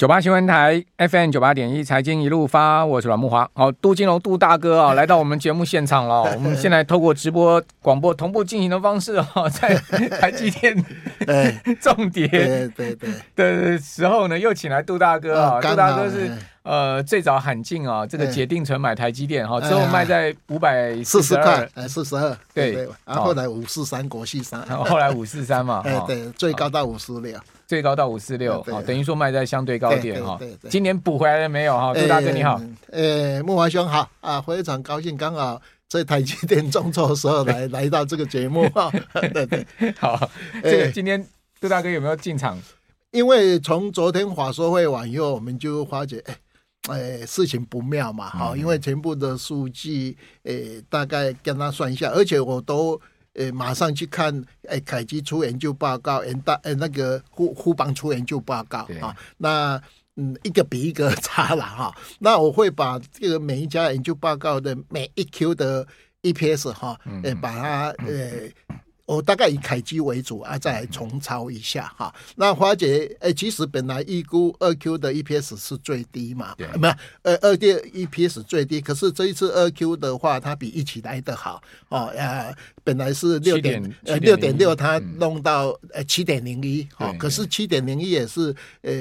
九八新闻台 FM 九八点一财经一路发，我是阮木华。好，杜金龙杜大哥啊，来到我们节目现场了。我们现在透过直播广播同步进行的方式啊，在台积电 重点对对对。的时候呢，又请来杜大哥啊。杜大哥是呃最早喊进啊，这个解定存买台积电哈，之后卖在五百四十块，哎四十二对，然后后来五四三国际三，后来五四三嘛，哎对，最高到五十六。最高到五四六，好，等于说卖在相对高点哈。今年补回来了没有哈？杜大哥你好，呃，木华兄好啊，非常高兴，刚好在台积电重挫的时候来 来到这个节目哈。对 对，好，这个今天杜大哥有没有进场？因为从昨天法说会完以后，我们就发觉，哎，哎，事情不妙嘛，哈，因为全部的数据，哎，大概跟他算一下，而且我都。诶，马上去看，诶，凯基出研究报告，诶，大，诶，那个互互邦出研究报告啊，那嗯，一个比一个差了哈。那我会把这个每一家研究报告的每一 Q 的 EPS 哈，诶，把它呃。我大概以凯基为主啊，再来重操一下哈。那华姐，诶，其实本来预估二 Q 的 EPS 是最低嘛，对没有，呃，二 D EPS 最低，可是这一次二 Q 的话，它比一起来的好哦。呃，本来是六点呃六点六，它弄到呃七点零一，哦，可是七点零一也是呃。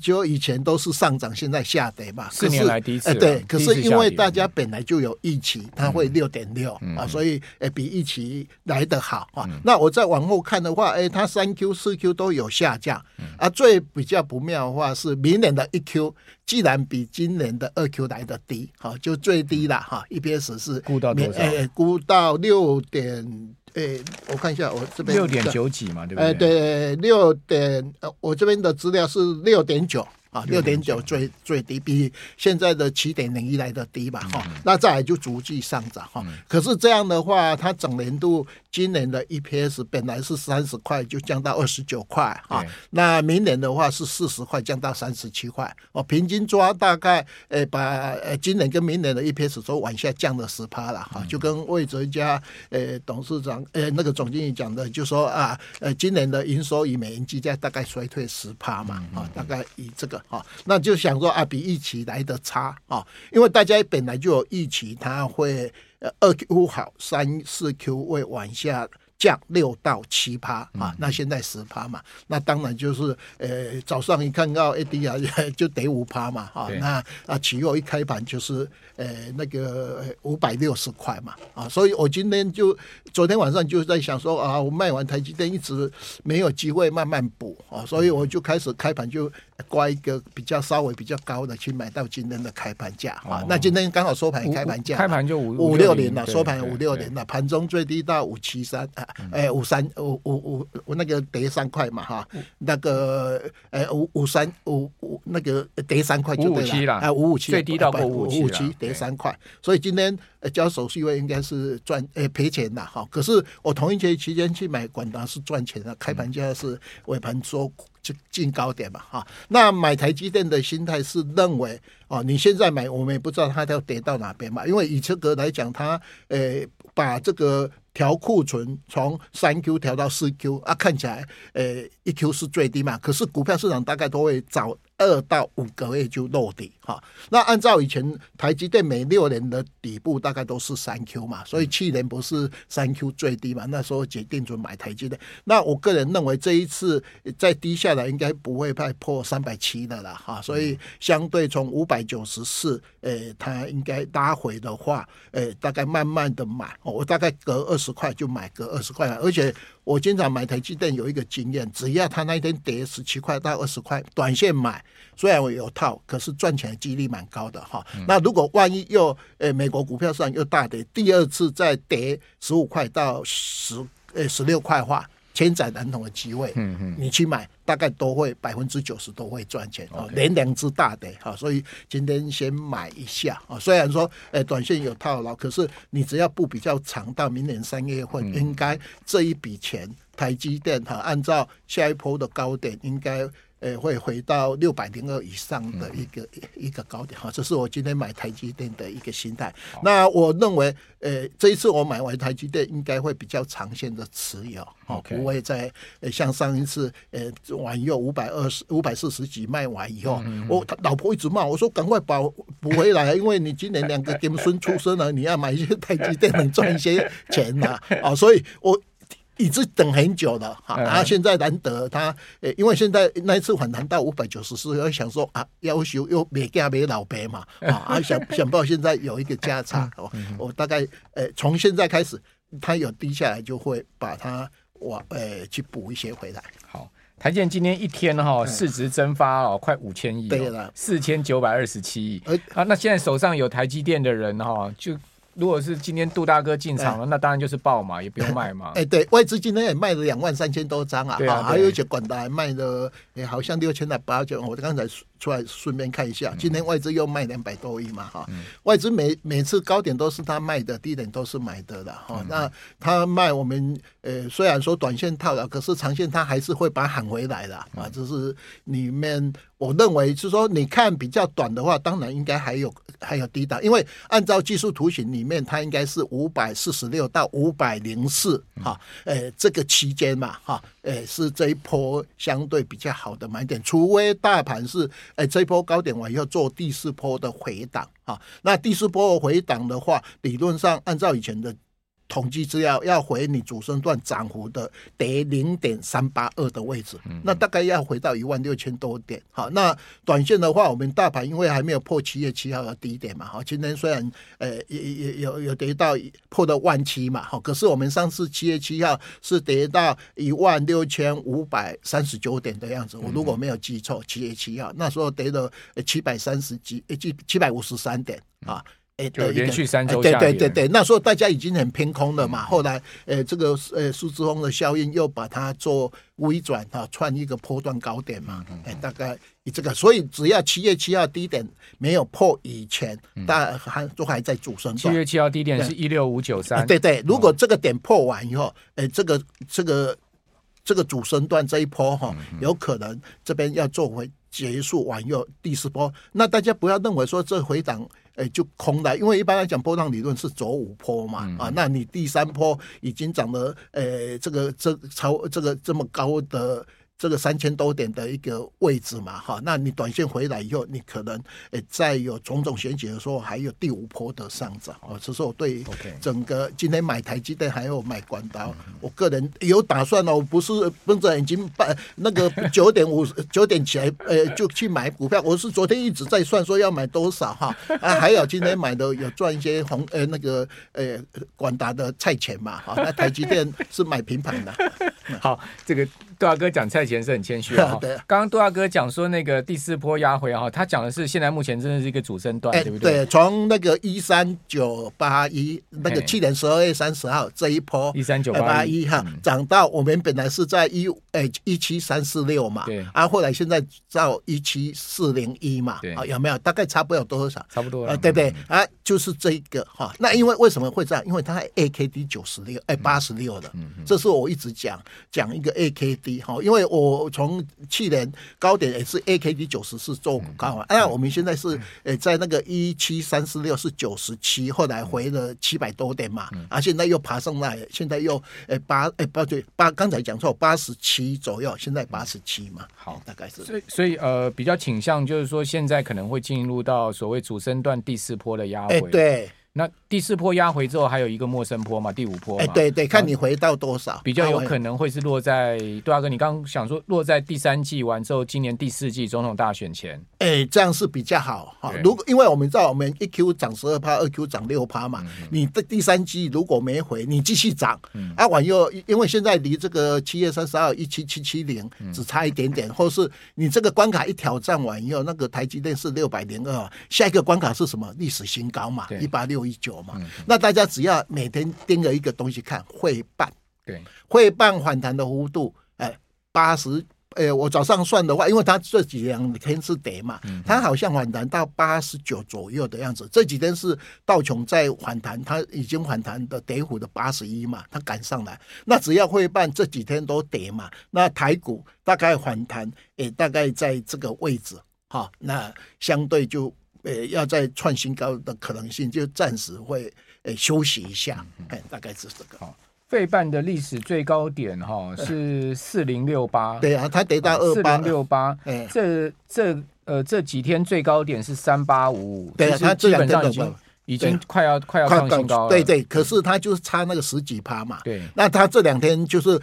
就以前都是上涨，现在下跌嘛。四年来第一次。对，可是因为大家本来就有预期，它会六点六啊，所以诶比预期来得好啊。那我再往后看的话，诶，它三 Q 四 Q 都有下降啊。最比较不妙的话是明年的一 Q，既然比今年的二 Q 来得低，好，就最低了哈。EPS 是估到多少？诶，估到六点。诶，我看一下，我这边六点九几嘛，对不对？诶，对，六点，呃，我这边的资料是六点九。啊，六点九最最低，比现在的七点零一来的低吧，哈、嗯。那再来就逐季上涨，哈、嗯。可是这样的话，它整年度今年的 EPS 本来是三十块，就降到二十九块，啊。那明年的话是四十块，降到三十七块。哦，平均抓大概，诶，把呃今年跟明年的 EPS 都往下降了十趴了，哈。就跟魏哲家，诶，董事长，呃，那个总经理讲的，就说啊，呃，今年的营收以美元计价大概衰退十趴嘛，啊，大概以这个。啊，那就想说啊，比预期来的差啊，因为大家本来就有预期，它会呃二 Q 好，三四 Q 会往下降六到七趴啊，那现在十趴嘛，那当然就是呃早上一看到 ADR 就得五趴嘛，啊，那啊期货一开盘就是。呃，那个五百六十块嘛，啊，所以我今天就昨天晚上就在想说啊，我卖完台积电一直没有机会慢慢补啊，所以我就开始开盘就挂一个比较稍微比较高的去买到今天的开盘价。啊。那今天刚好收盘开盘价，开盘就五五六零了，收盘五六零了，盘中最低到五七三啊，哎五三五五五五那个跌三块嘛哈，那个哎五五三五五那个跌三块就对了，哎五五七最低到过五五七跌。三块，所以今天呃交手续费应该是赚呃赔钱的哈。可是我同一节期间去买广达是赚钱的，开盘价是尾盘说就进高点嘛哈。那买台积电的心态是认为哦，你现在买我们也不知道它要跌到哪边嘛，因为以这个来讲，它呃把这个调库存从三 Q 调到四 Q 啊，看起来呃一 Q 是最低嘛，可是股票市场大概都会早。二到五个月就落底哈，那按照以前台积电每六年的底部大概都是三 Q 嘛，所以去年不是三 Q 最低嘛，那时候决定准买台积电。那我个人认为这一次再低下来应该不会再破三百七的了哈，所以相对从五百九十四，诶，它应该拉回的话，诶，大概慢慢的买，我大概隔二十块就买个二十块，而且。我经常买台积电有一个经验，只要它那一天跌十七块到二十块，短线买，虽然我有套，可是赚钱的几率蛮高的哈。嗯、那如果万一又呃美国股票上又大跌，第二次再跌十五块到十呃十六块的话。千载难逢的机会，嗯嗯，你去买，大概都会百分之九十都会赚钱哦，连两只大的哈，所以今天先买一下啊。虽然说，诶，短线有套牢，可是你只要不比较长，到明年三月份，应该这一笔钱，台积电哈，按照下一波的高点，应该呃，会回到六百零二以上的一个、嗯、一个高点哈，这是我今天买台积电的一个心态。那我认为，呃，这一次我买完台积电，应该会比较长线的持有，哦，不会再呃像上一次，呃，完又五百二十五百四十几卖完以后，嗯、我老婆一直骂我说，赶快补补回来，因为你今年两个 孙出生了，你要买一些台积电能赚一些钱呐，啊，哦，所以我。一直等很久了，哈，然后现在难得他，呃，因为现在那一次反弹到五百九十四，要想说啊，要求又没价没老白嘛，啊，想想不到现在有一个价差，哦，我大概呃从现在开始，它有低下来就会把它往呃去补一些回来。好，台积电今天一天哈市值蒸发哦，快五千亿，对了，四千九百二十七亿，啊，那现在手上有台积电的人哈就。如果是今天杜大哥进场了，那当然就是爆嘛，也不用卖嘛。哎，对外资今天也卖了两万三千多张啊，啊，还有一些广达卖了，哎，好像六千来八九。我刚才出来顺便看一下，今天外资又卖两百多亿嘛，哈。外资每每次高点都是他卖的，低点都是买的了，哈。那他卖我们，呃，虽然说短线套了，可是长线他还是会把它喊回来的啊。这是里面我认为是说，你看比较短的话，当然应该还有还有低档，因为按照技术图形里面，它应该是五百四十六到五百零四，哈，呃，这个期间嘛，哈，呃，是这一波相对比较好的买点，除非大盘是。呃，这一波高点完以后做第四波的回档啊，那第四波的回档的话，理论上按照以前的。统计资料要回你主升段涨幅的跌零点三八二的位置，那大概要回到一万六千多点。好，那短线的话，我们大盘因为还没有破七月七号的低点嘛，好，今天虽然呃也也有有跌到破到万七嘛，好，可是我们上次七月七号是跌到一万六千五百三十九点的样子，我如果没有记错，七月七号那时候跌了七百三十几，七七百五十三点啊。就连续三周对对对对，那时候大家已经很偏空了嘛。后来，呃，这个呃苏之峰的效应又把它做微转哈，创一个波段高点嘛。哎，大概以这个，所以只要七月七号低点没有破以前，大还都还在主升段。七月七号低点是一六五九三。对对，如果这个点破完以后，哎，这个这个这个主升段这一波哈，有可能这边要做回结束完又第四波。那大家不要认为说这回档。哎，就空了，因为一般来讲，波浪理论是走五波嘛，嗯、啊，那你第三波已经涨了，呃，这个这超这个这么高的。这个三千多点的一个位置嘛，哈，那你短线回来以后，你可能诶再有种种选举的时候，还有第五波的上涨哦。这是我对整个今天买台积电还有买广达，我个人有打算哦，不是绷着眼睛办那个 九点五九点起来呃就去买股票，我是昨天一直在算说要买多少哈啊，还有今天买的有赚一些红呃那个呃广达的菜钱嘛，哈，那台积电是买平盘的。好，这个。杜大哥讲菜钱是很谦虚啊。对，刚刚杜大哥讲说那个第四波压回哈，他讲的是现在目前真的是一个主升段，对不对？对，从那个一三九八一那个去年十二月三十号这一波一三九八一哈，涨到我们本来是在一哎一七三四六嘛，对，啊，后来现在到一七四零一嘛，对，有没有？大概差不多有多少？差不多啊，对不对？啊，就是这一个哈。那因为为什么会这样？因为它 A K D 九十六哎八十六的，这是我一直讲讲一个 A K D。好，因为我从去年高点也是 AKD 九十四做高啊，那我们现在是呃在那个一七三四六是九十七，后来回了七百多点嘛，啊，现在又爬上来，现在又呃八哎不对八，刚才讲错八十七左右，现在八十七嘛，好，大概是。所以所以呃比较倾向就是说现在可能会进入到所谓主升段第四波的压回。对。那第四波压回之后，还有一个陌生坡嘛？第五波嘛？哎，对对，看你回到多少，比较有可能会是落在杜大哥，你刚刚想说落在第三季完之后，今年第四季总统大选前，哎，这样是比较好哈。如果因为我们知道我们一 Q 涨十二趴，二 Q 涨六趴嘛，你的第三季如果没回，你继续涨，啊，往又因为现在离这个七月三十号一七七七零只差一点点，或是你这个关卡一挑战完以后，那个台积电是六百零二，下一个关卡是什么？历史新高嘛，一八六。一九嘛，那大家只要每天盯着一个东西看，汇办，对，汇办反弹的幅度，哎，八十哎，我早上算的话，因为它这几两天是跌嘛，它好像反弹到八十九左右的样子。这几天是道琼在反弹，它已经反弹的跌幅的八十一嘛，它赶上来。那只要会半这几天都跌嘛，那台股大概反弹，也大概在这个位置，哈，那相对就呃要再创新高的可能性就暂时会呃休息一下，哎，大概是这个。费半的历史最高点哈是四零六八，对啊，它得到二八。六八，哎，这这呃这几天最高点是三八五五，对啊，它基本上已经已经快要快要创新高了，对对，可是它就是差那个十几趴嘛，对，那它这两天就是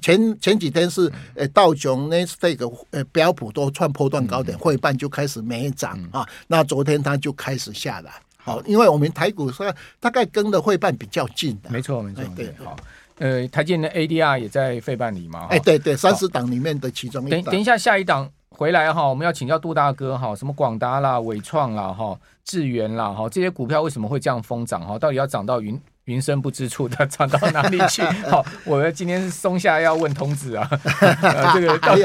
前前几天是呃道琼纳斯达克呃标普都创波段高点，汇办就开始没涨啊，那昨天它就开始下来。好，因为我们台股是大概跟的汇办比较近的，没错没错。对，好，呃，台积电的 ADR 也在费半里嘛？哎，对对，三十档里面的其中一档。等等一下，下一档回来哈，我们要请教杜大哥哈，什么广达啦、伟创啦、哈、智源啦、哈，这些股票为什么会这样疯涨哈？到底要涨到云？云深不知处的藏到哪里去？好，我今天是松下要问童子啊，这个到底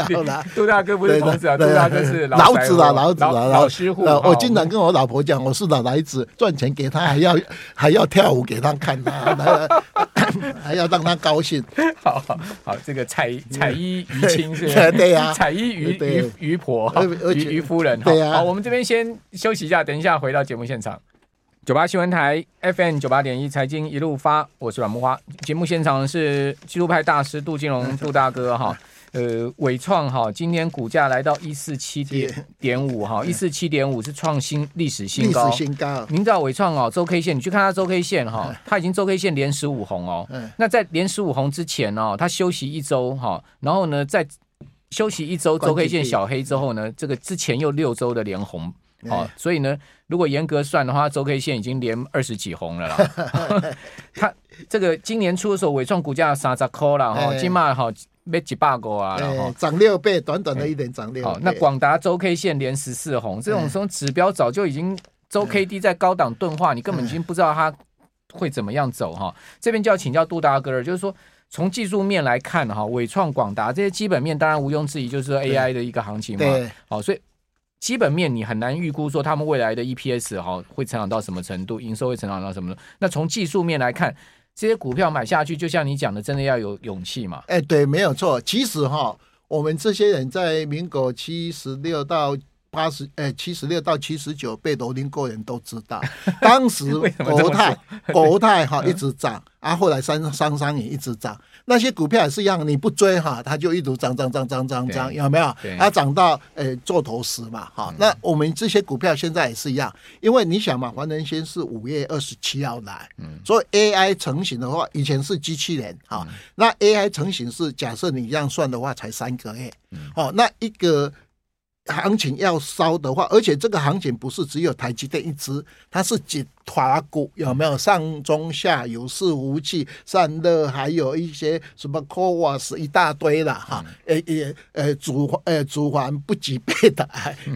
杜大哥不是童子啊，杜大哥是老子啊，老子啊，老师傅。我经常跟我老婆讲，我是老来子，赚钱给他，还要还要跳舞给他看，他还要让他高兴。好好好，这个彩彩衣娱亲是吧？对呀，彩衣娱娱娱婆，娱娱夫人。对呀，好，我们这边先休息一下，等一下回到节目现场。九八新闻台 FM 九八点一财经一路发，我是阮木花。节目现场是技术派大师杜金龙 杜大哥哈，呃，伟创哈，今天股价来到一四七点点五哈，一四七点五是创新历史新高。历史新高。您知道伟创哦，周 K 线，你去看它周 K 线哈，它已经周 K 线连十五红哦。那在连十五红之前哦，它休息一周哈，然后呢，在休息一周周 K 线小黑之后呢，这个之前又六周的连红。好，所以呢，如果严格算的话，周 K 线已经连二十几红了啦。它这个今年初的时候，伟创股价三十块了哈，今嘛好没几百个啊，然后涨六倍，短短的一点涨六倍。好，那广达周 K 线连十四红，这种说指标早就已经周 K D 在高档钝化，你根本已经不知道它会怎么样走哈。这边就要请教杜大哥了，就是说从技术面来看哈，伟创、广达这些基本面，当然毋庸置疑就是 AI 的一个行情嘛。好，所以。基本面你很难预估说他们未来的 EPS 哈会成长到什么程度，营收会成长到什么。那从技术面来看，这些股票买下去，就像你讲的，真的要有勇气嘛？哎，对，没有错。其实哈，我们这些人在民国七十六到八十，哎，七十六到七十九，被罗林过人都知道，当时国泰国泰哈一直涨，啊，后来三商商也一直涨。那些股票也是一样，你不追哈，它就一直涨涨涨涨涨涨，有没有？它涨到呃做头十嘛，哈。那我们这些股票现在也是一样，因为你想嘛，黄仁勋是五月二十七号来，所以 AI 成型的话，以前是机器人哈，那 AI 成型是假设你这样算的话，才三个月，哦，那一个。行情要烧的话，而且这个行情不是只有台积电一支，它是几团股，有没有上中下游伺服器、散热，还有一些什么 CoWoS 一大堆了哈，呃呃呃主呃主环不及备的，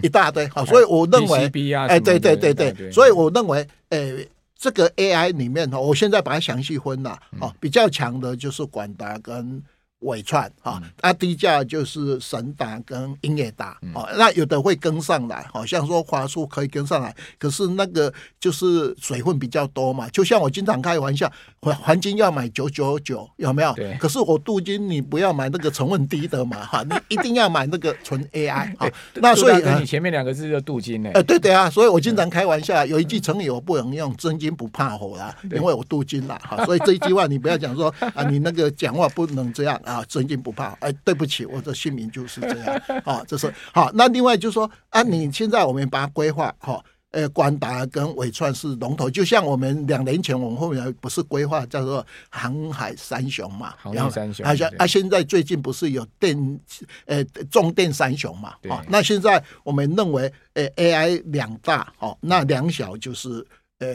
一大堆。好，所以我认为，哎，对对对对，所以我认为，呃，这个 AI 里面哈，我现在把它详细分了，哦，比较强的就是广达跟。纬创哈，那低价就是神达跟英业达，哦，那有的会跟上来，好像说华硕可以跟上来，可是那个就是水分比较多嘛。就像我经常开玩笑，环黄金要买九九九，有没有？对。可是我镀金你不要买那个成分低的嘛，哈，你一定要买那个纯 AI 哈。那所以你前面两个字就镀金呢？呃，对对啊，所以我经常开玩笑，有一句成语我不能用，真金不怕火啦，因为我镀金啦，哈，所以这一句话你不要讲说啊，你那个讲话不能这样。啊，真金不怕，哎，对不起，我的姓名就是这样，啊，这是好。那另外就是说，啊，你现在我们把它规划，哈，呃，广达跟纬创是龙头，就像我们两年前我们后面不是规划叫做航海三雄嘛，航海三雄，好像啊，现在最近不是有电，呃，重电三雄嘛，啊，那现在我们认为，呃，AI 两大，哦，那两小就是。呃，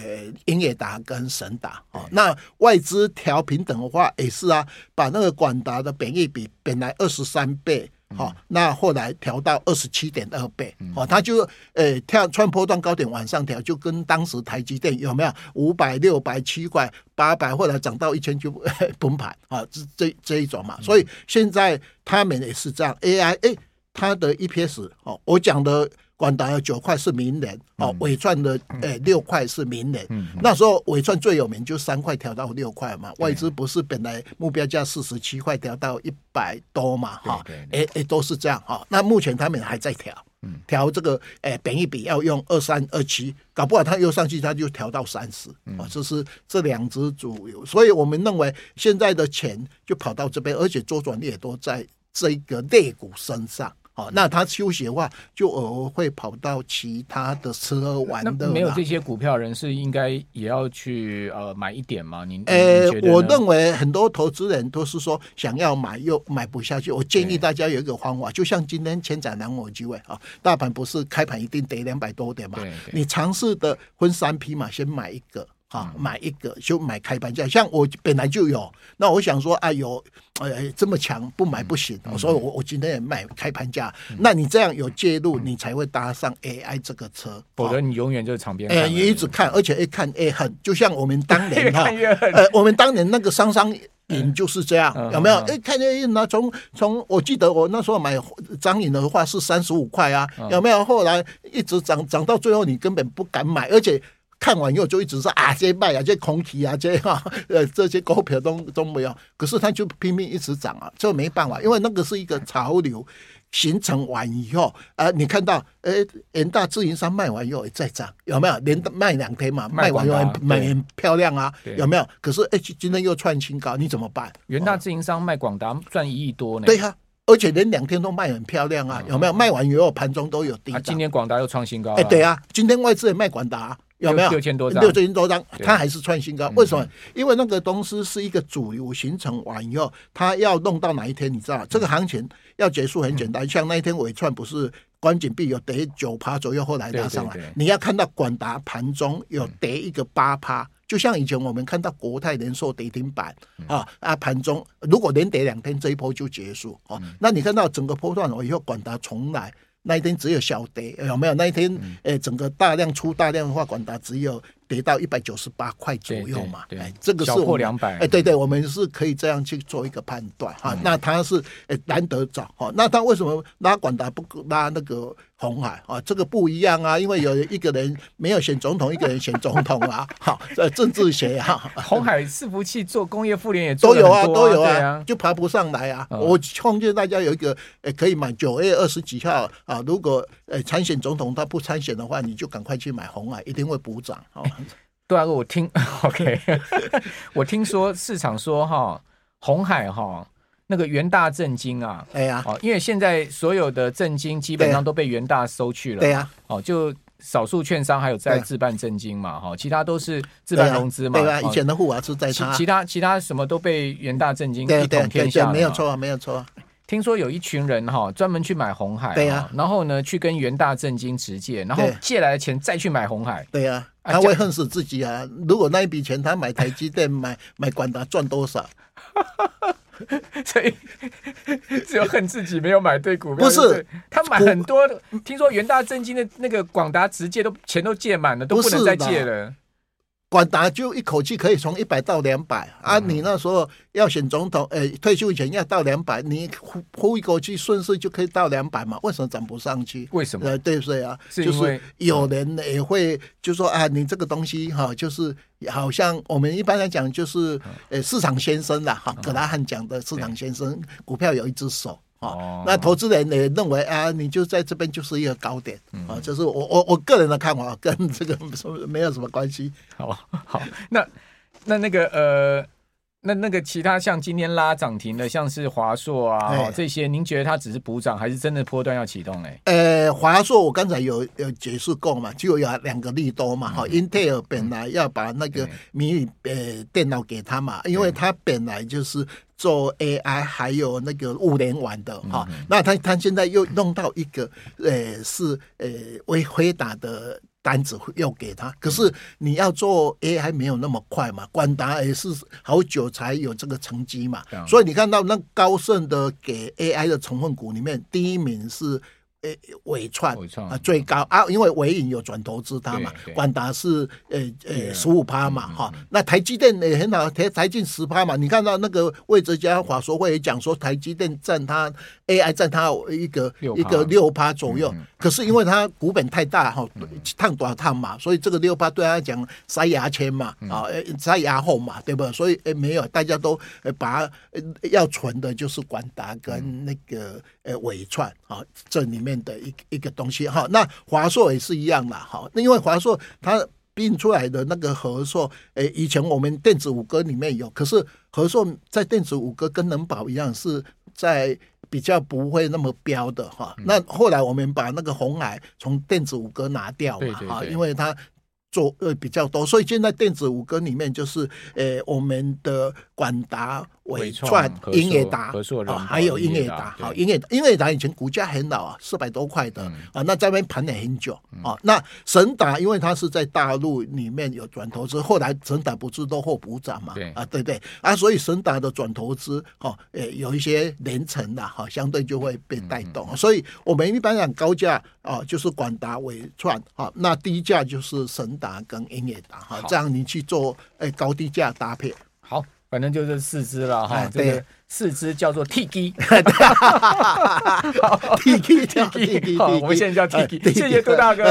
英业达跟神达哦，那外资调平等的话也是啊，把那个广达的本益比本来二十三倍好，那后来调到二十七点二倍，哦，它就呃跳穿波段高点往上调，就跟当时台积电有没有五百、六百、七块、八百，后来涨到一千就 崩盘啊，这这这一种嘛。所以现在他们也是这样，AI 哎，它的 EPS 哦，我讲的。广达的九块是明年哦，伟创的诶六块是明年。嗯嗯、那时候伟创最有名就三块调到六块嘛，外资不是本来目标价四十七块调到一百多嘛哈，诶诶都是这样哈。那目前他们还在调，调这个诶本一比要用二三二七，搞不好它又上去，它就调到三十啊。这是这两只主流，所以我们认为现在的钱就跑到这边，而且周转率也都在这个类股身上。好，那他休息的话，就偶尔会跑到其他的车玩的。没有这些股票人士，应该也要去呃买一点吗？您？呃，我认为很多投资人都是说想要买又买不下去。我建议大家有一个方法，就像今天千载难逢机会啊，大盘不是开盘一定得两百多点嘛？你尝试的分三批嘛，先买一个。啊，买一个就买开盘价，像我本来就有，那我想说，哎呦，哎，这么强，不买不行，嗯、所以我我今天也买开盘价。嗯、那你这样有介入，你才会搭上 AI 这个车，否则你永远就是场边。哎，你一直看，而且一看哎恨，就像我们当年 哈，呃，我们当年那个商商影就是这样，嗯、有没有？哎，看见那从从，我记得我那时候买彰银的话是三十五块啊，有没有？后来一直涨涨到最后，你根本不敢买，而且。看完以后就一直说啊，这些卖啊，这些空气啊，这些哈呃这些股票都都没有，可是它就拼命一直涨啊，这没办法，因为那个是一个潮流形成完以后啊、呃，你看到呃，元大自营商卖完以后也再涨，有没有？连卖两天嘛，卖完以后蛮很漂亮啊，有没有？可是哎，今天又创新高，你怎么办？元大自营商卖广达赚一亿多呢？对呀、啊，而且连两天都卖很漂亮啊，有没有？卖完以后盘中都有低、啊。今天广达又创新高，哎，对啊，今天外资也卖广达。有没有六千多张？六千多张，它还是创新高。为什么？因为那个东西是一个主流形成完以后，它要弄到哪一天？你知道，这个行情要结束很简单。像那一天尾串不是关紧闭有跌九趴左右，后来拉上来。你要看到广达盘中有跌一个八趴，就像以前我们看到国泰人寿跌停板啊啊，盘中如果连跌两天，这一波就结束哦。那你看到整个波段了以后，广达重来。那一天只有小跌，有没有？那一天，诶，整个大量出大量的话，广达只有跌到一百九十八块左右嘛。对，这个是破两百。哎，对对，我们是可以这样去做一个判断哈。那他是哎难得涨哈，那他为什么拉管达不拉那个？红海啊，这个不一样啊，因为有一个人没有选总统，一个人选总统啊，好，这政治学啊。红海伺服器做工业妇联也都有啊，都有啊，就爬不上来啊。我奉劝大家有一个，哎，可以买九月二十几号啊。如果哎参选总统他不参选的话，你就赶快去买红海，一定会补涨。好，对啊，我听 OK，我听说市场说哈，红海哈。那个元大证金啊，哎呀，哦，因为现在所有的证金基本上都被元大收去了，对呀，哦，就少数券商还有在自办证金嘛，哈，其他都是自办融资嘛，对啊，以前的户额是在他，其他其他什么都被元大证金一统天下，没有错，没有错。听说有一群人哈，专门去买红海，对。呀，然后呢，去跟元大证金直借，然后借来的钱再去买红海，对呀，他会恨死自己啊！如果那一笔钱他买台积电、买买广达赚多少？所以 只有恨自己没有买对股票。不是他买很多，听说元大正金的那个广达直接都钱都借满了，都不能再借了。广达就一口气可以从一百到两百啊！你那时候要选总统，呃，退休以前要到两百，你呼呼一口气顺势就可以到两百嘛？为什么涨不上去？为什么？呃，对不对啊？就是有人也会就说啊，你这个东西哈，就是好像我们一般来讲就是呃市场先生啦，哈，葛拉汉讲的市场先生，股票有一只手。哦，那投资人也认为啊，你就在这边就是一个高点，啊，就是我我我个人的看法，跟这个没有什么关系。好，好，那那那个呃。那那个其他像今天拉涨停的，像是华硕啊、欸、这些，您觉得它只是补涨，还是真的波段要启动呢？呃，华硕我刚才有有解释过嘛，就有两个利多嘛。哈、嗯，英特尔本来要把那个迷你呃电脑给他嘛，因为他本来就是做 AI 还有那个物联网的哈。嗯、那他他现在又弄到一个呃是呃微回答的。单子要给他。可是你要做 AI 没有那么快嘛，广达也是好久才有这个成绩嘛。所以你看到那高盛的给 AI 的成分股里面，第一名是。诶，伟创啊最高啊，因为伟影有转投资它嘛，广达是诶诶十五趴嘛哈，那台积电也很好，台台进十趴嘛，你看到那个魏哲家华说会也讲说台积电占它 AI 占它一个一个六趴左右，可是因为它股本太大哈，烫短烫嘛，所以这个六趴对他讲塞牙签嘛啊，塞牙后嘛，对不？对？所以诶没有，大家都把要存的就是广达跟那个呃伟创啊这里面。的一一个东西哈，那华硕也是一样啦哈，那因为华硕它并出来的那个和硕，诶，以前我们电子五哥里面有，可是和硕在电子五哥跟能宝一样，是在比较不会那么标的哈。那后来我们把那个红海从电子五哥拿掉嘛哈，因为它。做呃比较多，所以现在电子五哥里面就是，呃，我们的广达、纬创、英业达啊，还有英业达。好，英业英业达以前股价很老啊，四百多块的啊，那在那边盘了很久啊。那神达因为它是在大陆里面有转投资，后来神达不是都获补涨嘛？啊，对对啊，所以神达的转投资哈，呃，有一些连成的哈，相对就会被带动。所以我们一般讲高价啊，就是广达、伟创啊，那低价就是神。达跟英业达哈，这样你去做哎高低价搭配，好，反正就是四只了哈。这个四只叫做 T G，T G T G，好，我们现在叫 T G，谢谢杜大哥。